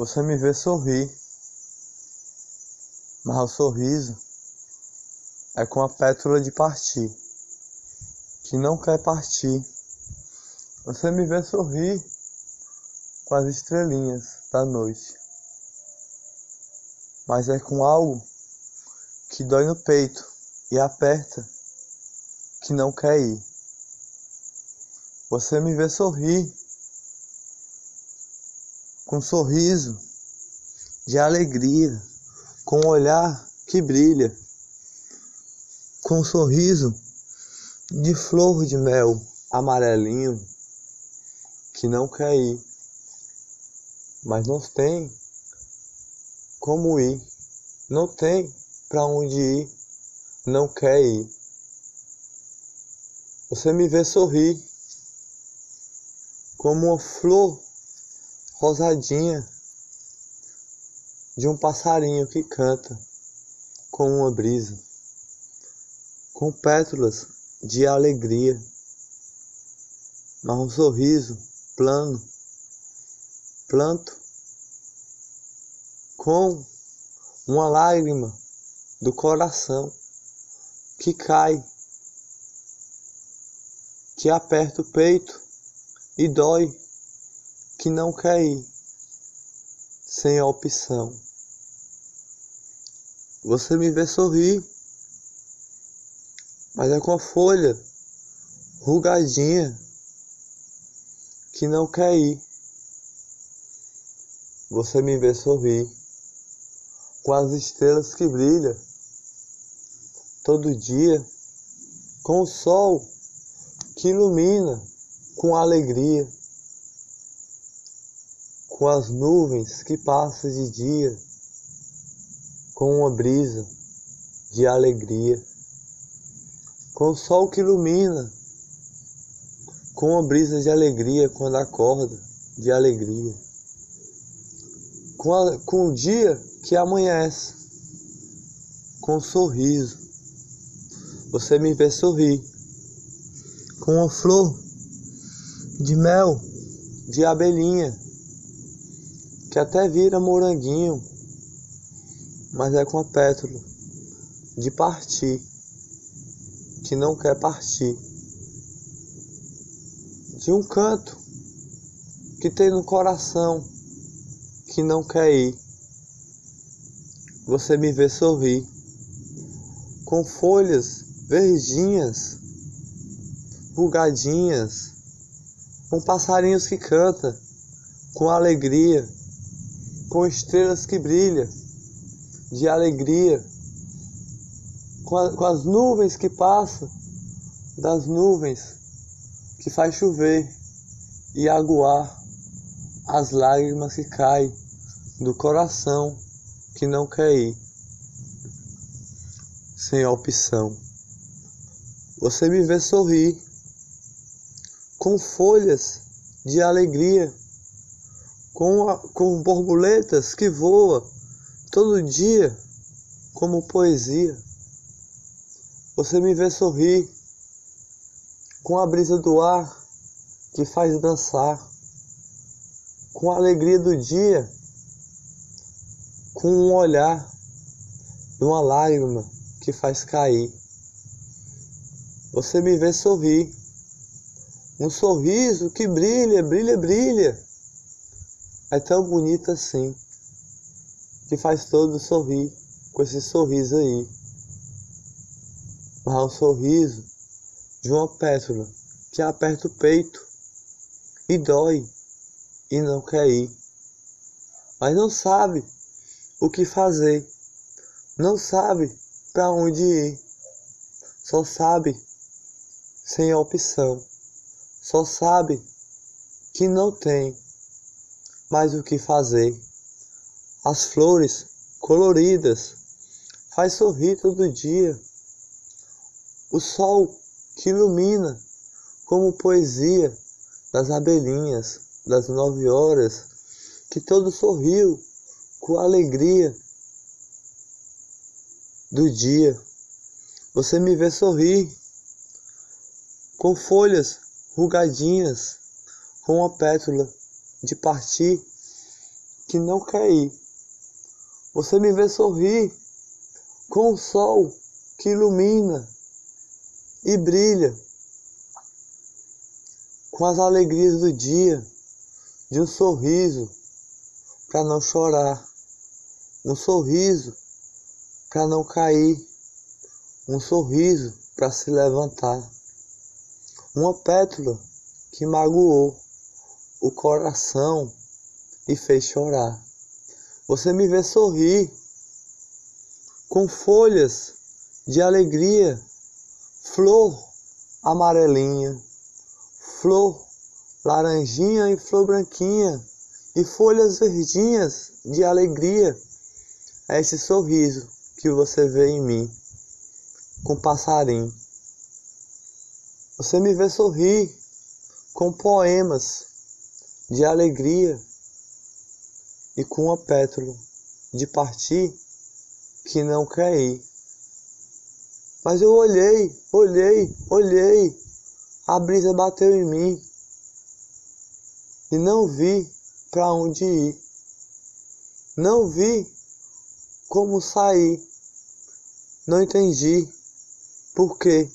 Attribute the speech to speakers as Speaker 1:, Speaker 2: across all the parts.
Speaker 1: Você me vê sorrir, mas o sorriso é com a pétala de partir, que não quer partir. Você me vê sorrir com as estrelinhas da noite, mas é com algo que dói no peito e aperta, que não quer ir. Você me vê sorrir com sorriso de alegria, com um olhar que brilha, com um sorriso de flor de mel amarelinho que não quer ir, mas não tem como ir, não tem para onde ir, não quer ir. Você me vê sorrir como uma flor rosadinha de um passarinho que canta com uma brisa, com pétalas de alegria, mas um sorriso plano, planto com uma lágrima do coração que cai, que aperta o peito e dói que não quer ir sem a opção. Você me vê sorrir, mas é com a folha rugadinha que não quer ir. Você me vê sorrir com as estrelas que brilham todo dia, com o sol que ilumina com alegria com as nuvens que passam de dia, com uma brisa de alegria, com o sol que ilumina, com uma brisa de alegria quando acorda, de alegria, com, a, com o dia que amanhece, com um sorriso. Você me vê sorrir, com uma flor de mel, de abelhinha que até vira moranguinho, mas é com a pétala de partir, que não quer partir. De um canto que tem no coração, que não quer ir. Você me vê sorrir, com folhas verdinhas, bugadinhas, com passarinhos que cantam, com alegria com estrelas que brilham de alegria, com, a, com as nuvens que passam, das nuvens que faz chover e aguar as lágrimas que caem do coração que não quer ir sem opção. Você me vê sorrir com folhas de alegria com, a, com borboletas que voam todo dia como poesia. Você me vê sorrir com a brisa do ar que faz dançar, com a alegria do dia, com um olhar e uma lágrima que faz cair. Você me vê sorrir, um sorriso que brilha, brilha, brilha é tão bonita assim, que faz todo sorrir com esse sorriso aí. Mas é um sorriso de uma pétala que aperta o peito e dói e não quer ir, mas não sabe o que fazer, não sabe para onde ir, só sabe sem opção, só sabe que não tem mais o que fazer. As flores coloridas faz sorrir todo dia. O sol que ilumina como poesia das abelhinhas das nove horas, que todo sorriu com alegria do dia. Você me vê sorrir com folhas rugadinhas, com a pétala de partir que não quer ir. Você me vê sorrir com o sol que ilumina e brilha com as alegrias do dia, de um sorriso para não chorar, um sorriso para não cair, um sorriso para se levantar, uma pétala que magoou o coração e fez chorar. Você me vê sorrir com folhas de alegria, flor amarelinha, flor laranjinha e flor branquinha e folhas verdinhas de alegria. É esse sorriso que você vê em mim, com passarinho. Você me vê sorrir com poemas de alegria e com uma pétala de partir que não ir. Mas eu olhei, olhei, olhei, a brisa bateu em mim e não vi para onde ir. Não vi como sair. Não entendi por que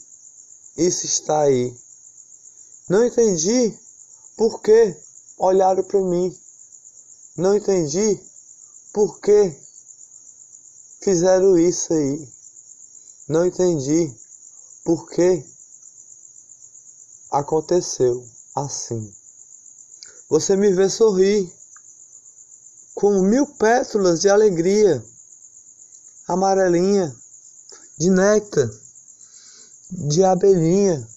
Speaker 1: isso está aí. Não entendi por que olharam para mim. Não entendi por que fizeram isso aí. Não entendi por que aconteceu assim. Você me vê sorrir com mil pétalas de alegria, amarelinha, de néctar, de abelhinha,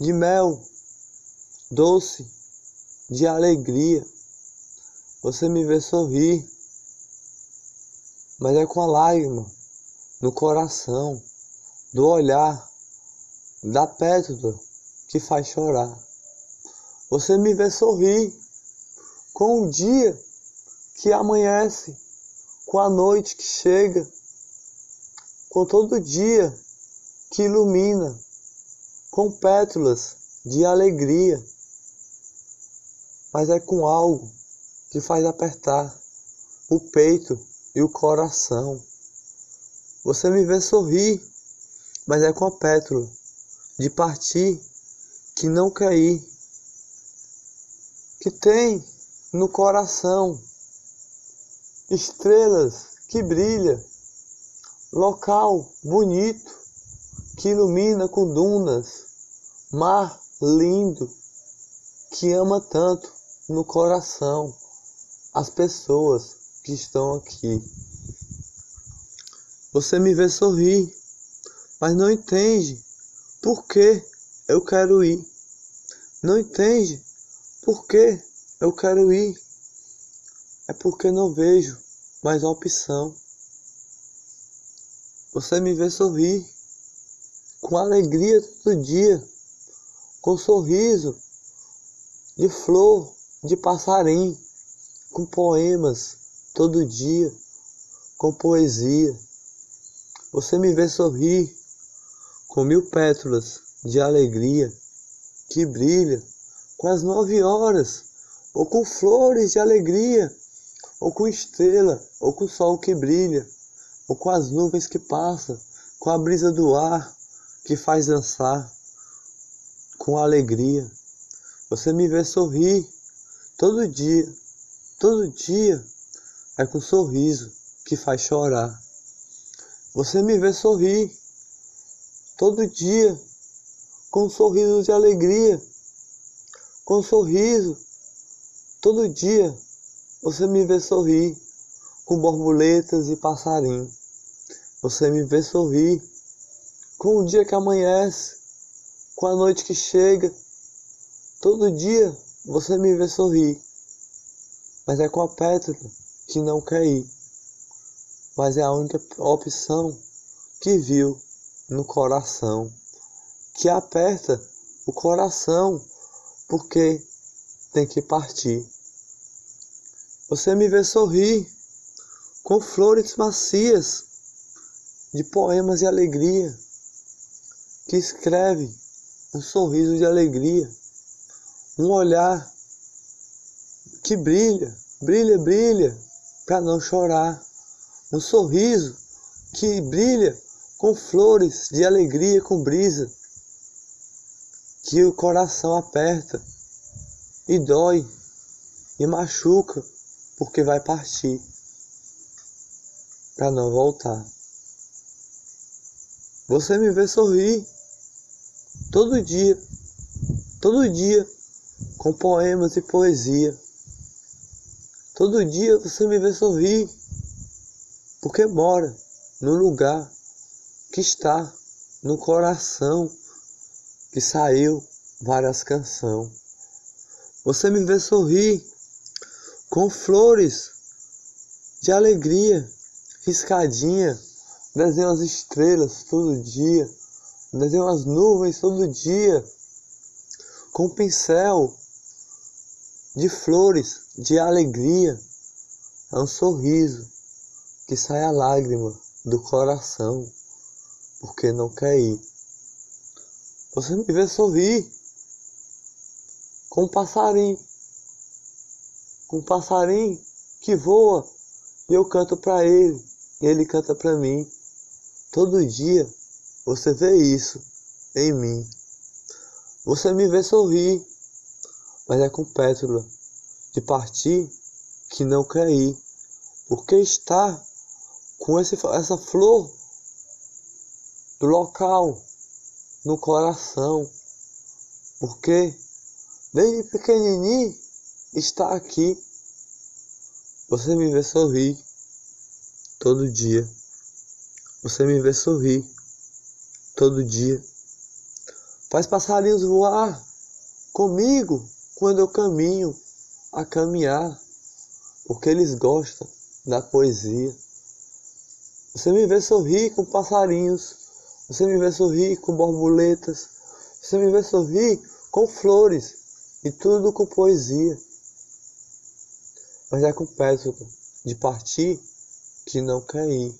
Speaker 1: de mel, doce, de alegria. Você me vê sorrir, mas é com a lágrima no coração, do olhar, da pétala que faz chorar. Você me vê sorrir com o dia que amanhece, com a noite que chega, com todo dia que ilumina, com pétalas de alegria, mas é com algo que faz apertar o peito e o coração. Você me vê sorrir, mas é com a pétala de partir que não cair que tem no coração estrelas que brilha, local bonito que ilumina com dunas, mar lindo que ama tanto no coração as pessoas que estão aqui. Você me vê sorrir, mas não entende por que eu quero ir. Não entende porque eu quero ir. É porque não vejo mais opção. Você me vê sorrir com alegria todo dia, com sorriso de flor, de passarinho, com poemas todo dia, com poesia. Você me vê sorrir com mil pétalas de alegria que brilha com as nove horas, ou com flores de alegria, ou com estrela, ou com sol que brilha, ou com as nuvens que passam, com a brisa do ar que faz dançar, com alegria. Você me vê sorrir todo dia, todo dia é com sorriso que faz chorar. Você me vê sorrir todo dia com um sorriso de alegria com um sorriso. Todo dia você me vê sorrir com borboletas e passarinho. Você me vê sorrir com o dia que amanhece, com a noite que chega. Todo dia você me vê sorrir. Mas é com a pétala que não quer ir. Mas é a única opção que viu no coração, que aperta o coração porque tem que partir. Você me vê sorrir com flores macias de poemas de alegria, que escreve um sorriso de alegria, um olhar que brilha brilha, brilha, para não chorar. Um sorriso que brilha com flores de alegria, com brisa, que o coração aperta e dói e machuca, porque vai partir para não voltar. Você me vê sorrir todo dia, todo dia, com poemas e poesia. Todo dia você me vê sorrir, porque mora no lugar que está no coração que saiu várias canções. Você me vê sorrir com flores de alegria, riscadinha, desenho as estrelas todo dia, desenho as nuvens todo dia, com pincel de flores de alegria, é um sorriso que sai a lágrima do coração, porque não quer ir. Você me vê sorrir com um passarinho com um passarinho que voa e eu canto para ele e ele canta para mim. Todo dia você vê isso em mim. Você me vê sorrir, mas é com pétala de partir que não quer ir, porque está com esse, essa flor do local no coração, porque desde pequenininho está aqui. Você me vê sorrir todo dia. Você me vê sorrir todo dia. Faz passarinhos voar comigo quando eu caminho a caminhar, porque eles gostam da poesia. Você me vê sorrir com passarinhos, você me vê sorrir com borboletas, você me vê sorrir com flores e tudo com poesia mas é com péssimo de partir que não quer ir.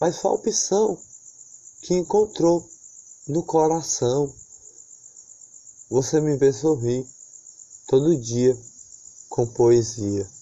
Speaker 1: Mas foi a opção que encontrou no coração. Você me vê sorrir todo dia com poesia.